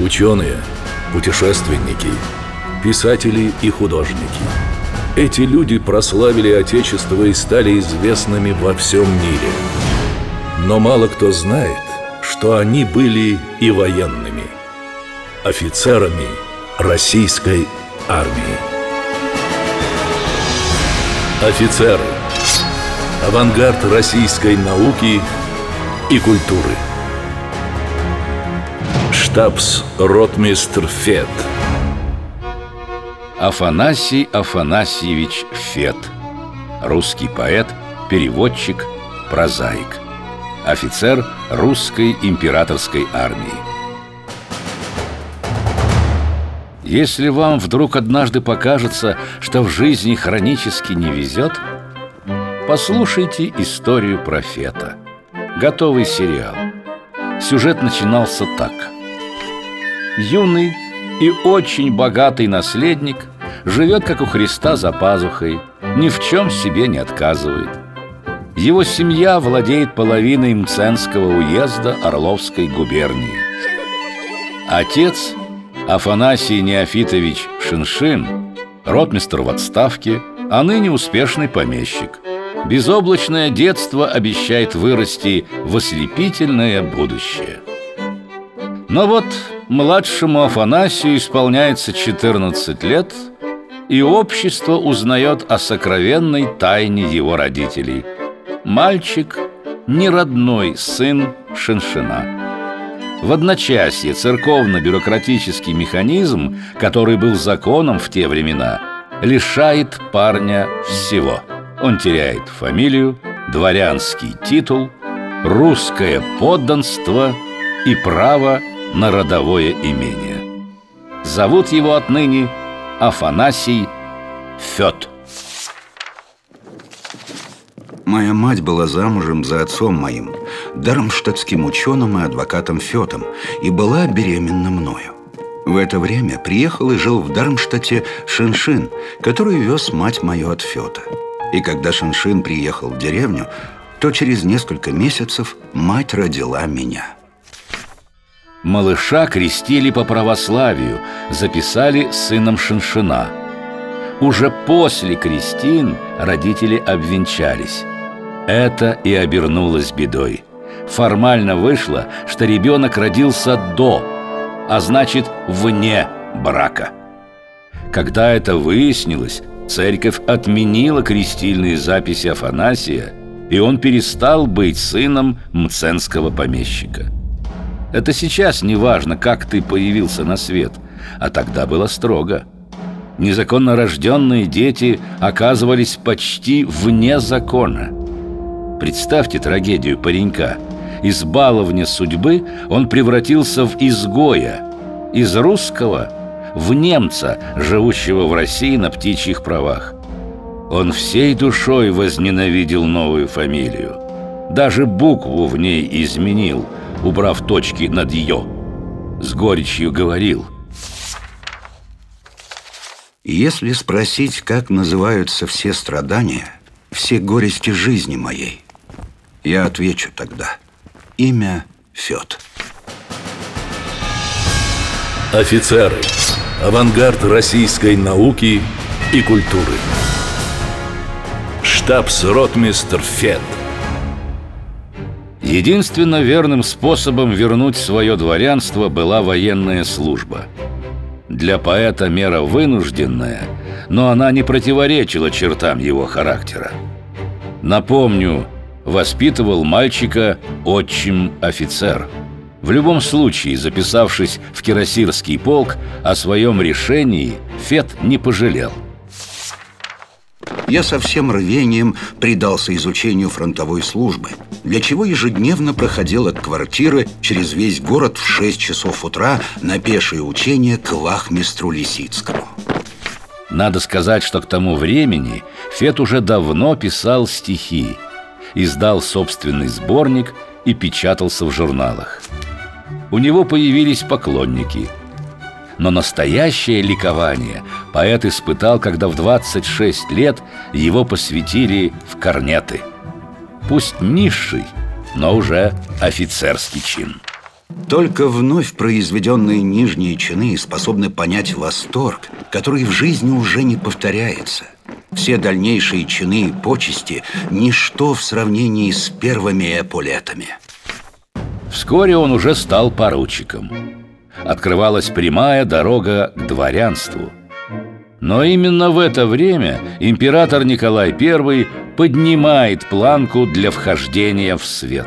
Ученые, путешественники, писатели и художники. Эти люди прославили Отечество и стали известными во всем мире. Но мало кто знает, что они были и военными, офицерами российской армии. Офицеры. Авангард российской науки и культуры. Штабс-ротмистр Фет. Афанасий Афанасьевич Фет. Русский поэт, переводчик, прозаик. Офицер русской императорской армии. Если вам вдруг однажды покажется, что в жизни хронически не везет, послушайте историю профета. Готовый сериал. Сюжет начинался так. Юный и очень богатый наследник живет, как у Христа, за пазухой, ни в чем себе не отказывает. Его семья владеет половиной Мценского уезда Орловской губернии. Отец – Афанасий Неофитович Шиншин, ротмистр в отставке, а ныне успешный помещик. Безоблачное детство обещает вырасти в ослепительное будущее. Но вот младшему Афанасию исполняется 14 лет, и общество узнает о сокровенной тайне его родителей. Мальчик – не родной сын Шиншина. В одночасье церковно-бюрократический механизм, который был законом в те времена, лишает парня всего. Он теряет фамилию, дворянский титул, русское подданство и право на родовое имение. Зовут его отныне Афанасий Фет. Моя мать была замужем за отцом моим, дармштадтским ученым и адвокатом Фетом, и была беременна мною. В это время приехал и жил в Дармштадте Шиншин, который вез мать мою от Фета. И когда Шиншин приехал в деревню, то через несколько месяцев мать родила меня. Малыша крестили по православию, записали сыном Шиншина. Уже после крестин родители обвенчались. Это и обернулось бедой. Формально вышло, что ребенок родился до, а значит, вне брака. Когда это выяснилось, церковь отменила крестильные записи Афанасия, и он перестал быть сыном мценского помещика. Это сейчас не важно, как ты появился на свет, а тогда было строго. Незаконно рожденные дети оказывались почти вне закона – Представьте трагедию паренька. Из баловня судьбы он превратился в изгоя. Из русского в немца, живущего в России на птичьих правах. Он всей душой возненавидел новую фамилию. Даже букву в ней изменил, убрав точки над «ё». С горечью говорил – если спросить, как называются все страдания, все горести жизни моей, я отвечу тогда. Имя Фет. Офицеры. Авангард российской науки и культуры. Штабс-ротмистр Фет. Единственно верным способом вернуть свое дворянство была военная служба. Для поэта мера вынужденная, но она не противоречила чертам его характера. Напомню, воспитывал мальчика отчим-офицер. В любом случае, записавшись в кирасирский полк, о своем решении Фет не пожалел. Я со всем рвением предался изучению фронтовой службы, для чего ежедневно проходил от квартиры через весь город в 6 часов утра на пешее учение к вахмистру Лисицкому. Надо сказать, что к тому времени Фет уже давно писал стихи – издал собственный сборник и печатался в журналах. У него появились поклонники. Но настоящее ликование поэт испытал, когда в 26 лет его посвятили в корнеты. Пусть низший, но уже офицерский чин. Только вновь произведенные нижние чины способны понять восторг, который в жизни уже не повторяется. Все дальнейшие чины и почести – ничто в сравнении с первыми эполетами. Вскоре он уже стал поручиком. Открывалась прямая дорога к дворянству. Но именно в это время император Николай I поднимает планку для вхождения в свет.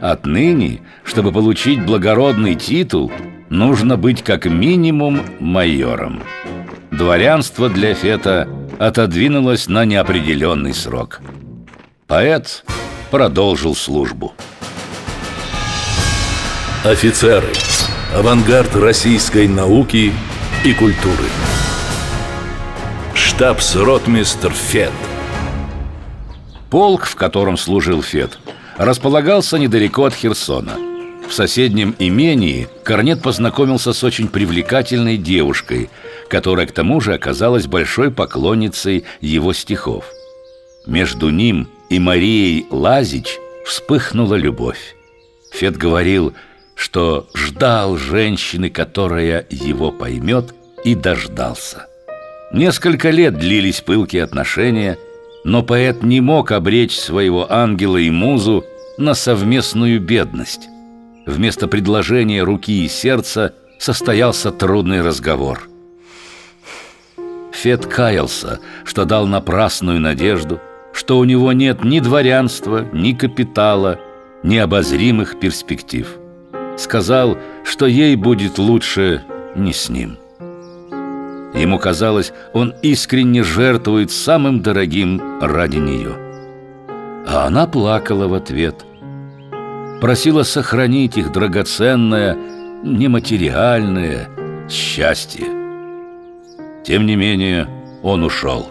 Отныне, чтобы получить благородный титул, нужно быть как минимум майором. Дворянство для Фета отодвинулось на неопределенный срок. Поэт продолжил службу. Офицеры. Авангард российской науки и культуры. Штабс-ротмистр Фет. Полк, в котором служил Фет, располагался недалеко от Херсона. В соседнем имении Корнет познакомился с очень привлекательной девушкой, которая к тому же оказалась большой поклонницей его стихов. Между ним и Марией Лазич вспыхнула любовь. Фет говорил, что ждал женщины, которая его поймет, и дождался. Несколько лет длились пылкие отношения, но поэт не мог обречь своего ангела и музу на совместную бедность. Вместо предложения руки и сердца состоялся трудный разговор. Фет каялся, что дал напрасную надежду, что у него нет ни дворянства, ни капитала, ни обозримых перспектив. Сказал, что ей будет лучше не с ним. Ему казалось, он искренне жертвует самым дорогим ради нее. А она плакала в ответ. Просила сохранить их драгоценное, нематериальное счастье. Тем не менее, он ушел.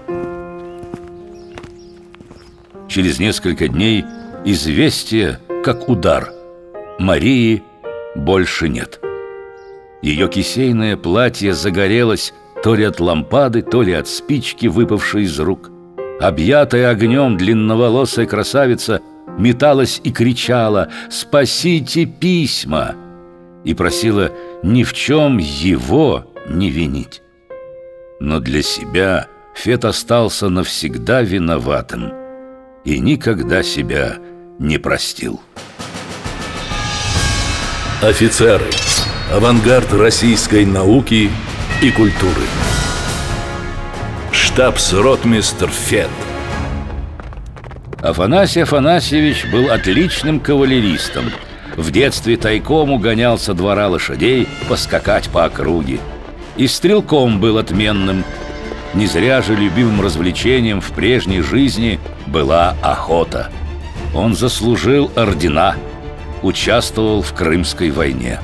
Через несколько дней известие, как удар. Марии больше нет. Ее кисейное платье загорелось то ли от лампады, то ли от спички, выпавшей из рук. Объятая огнем длинноволосая красавица металась и кричала «Спасите письма!» и просила ни в чем его не винить. Но для себя Фет остался навсегда виноватым и никогда себя не простил. Офицеры. Авангард российской науки – и культуры. Штабс-ротмистр Фет. Афанасий Афанасьевич был отличным кавалеристом. В детстве тайком угонял со двора лошадей поскакать по округе. И стрелком был отменным. Не зря же любимым развлечением в прежней жизни была охота. Он заслужил ордена, участвовал в Крымской войне.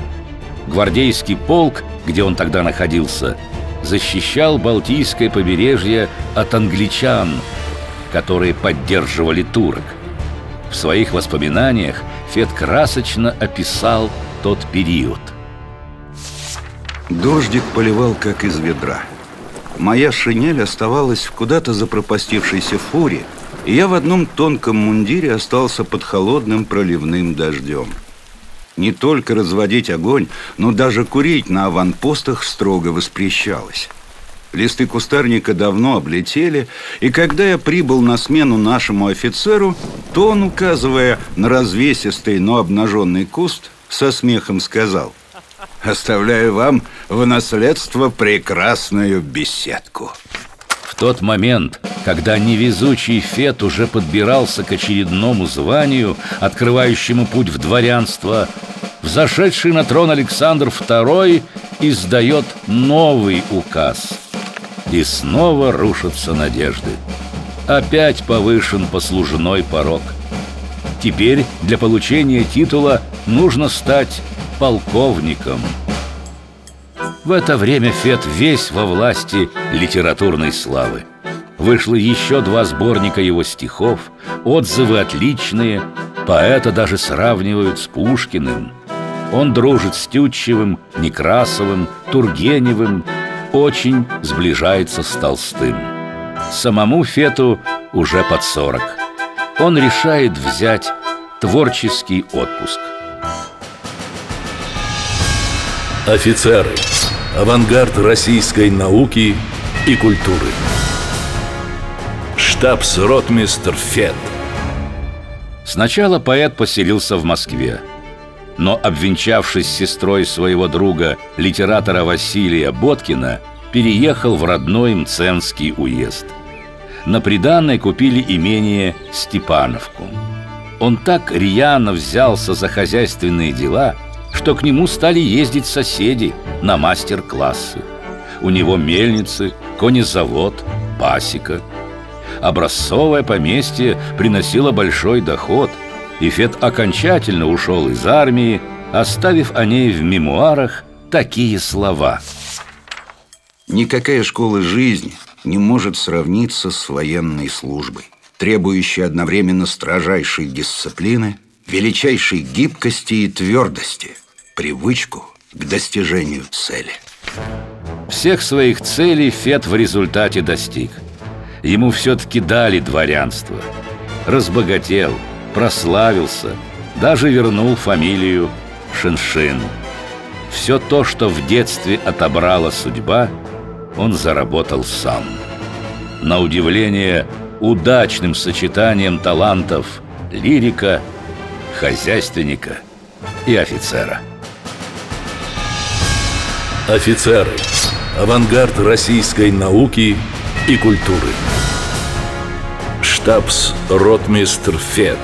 Гвардейский полк где он тогда находился, защищал Балтийское побережье от англичан, которые поддерживали турок. В своих воспоминаниях Фет красочно описал тот период. Дождик поливал, как из ведра. Моя шинель оставалась в куда-то запропастившейся фуре, и я в одном тонком мундире остался под холодным проливным дождем. Не только разводить огонь, но даже курить на аванпостах строго воспрещалось. Листы кустарника давно облетели, и когда я прибыл на смену нашему офицеру, то он, указывая на развесистый, но обнаженный куст, со смехом сказал «Оставляю вам в наследство прекрасную беседку». Тот момент, когда невезучий Фет уже подбирался к очередному званию, открывающему путь в дворянство, взошедший на трон Александр II издает новый указ. И снова рушатся надежды. Опять повышен послужной порог. Теперь для получения титула нужно стать полковником. В это время Фет весь во власти литературной славы. Вышло еще два сборника его стихов, отзывы отличные, поэта даже сравнивают с Пушкиным – он дружит с Тютчевым, Некрасовым, Тургеневым, очень сближается с Толстым. Самому Фету уже под сорок. Он решает взять творческий отпуск. Офицеры. Авангард российской науки и культуры. Штабс-ротмистр Фет. Сначала поэт поселился в Москве. Но, обвенчавшись с сестрой своего друга, литератора Василия Боткина, переехал в родной Мценский уезд. На приданной купили имение Степановку. Он так рьяно взялся за хозяйственные дела, что к нему стали ездить соседи на мастер-классы. У него мельницы, конезавод, пасека. Образцовое поместье приносило большой доход, и Фет окончательно ушел из армии, оставив о ней в мемуарах такие слова. Никакая школа жизни не может сравниться с военной службой, требующей одновременно строжайшей дисциплины, величайшей гибкости и твердости, привычку к достижению цели. Всех своих целей Фет в результате достиг. Ему все-таки дали дворянство. Разбогател, прославился, даже вернул фамилию Шиншин. Все то, что в детстве отобрала судьба, он заработал сам. На удивление, удачным сочетанием талантов лирика, хозяйственника и офицера. Офицеры. Авангард российской науки и культуры. Штабс-ротмистр Фет.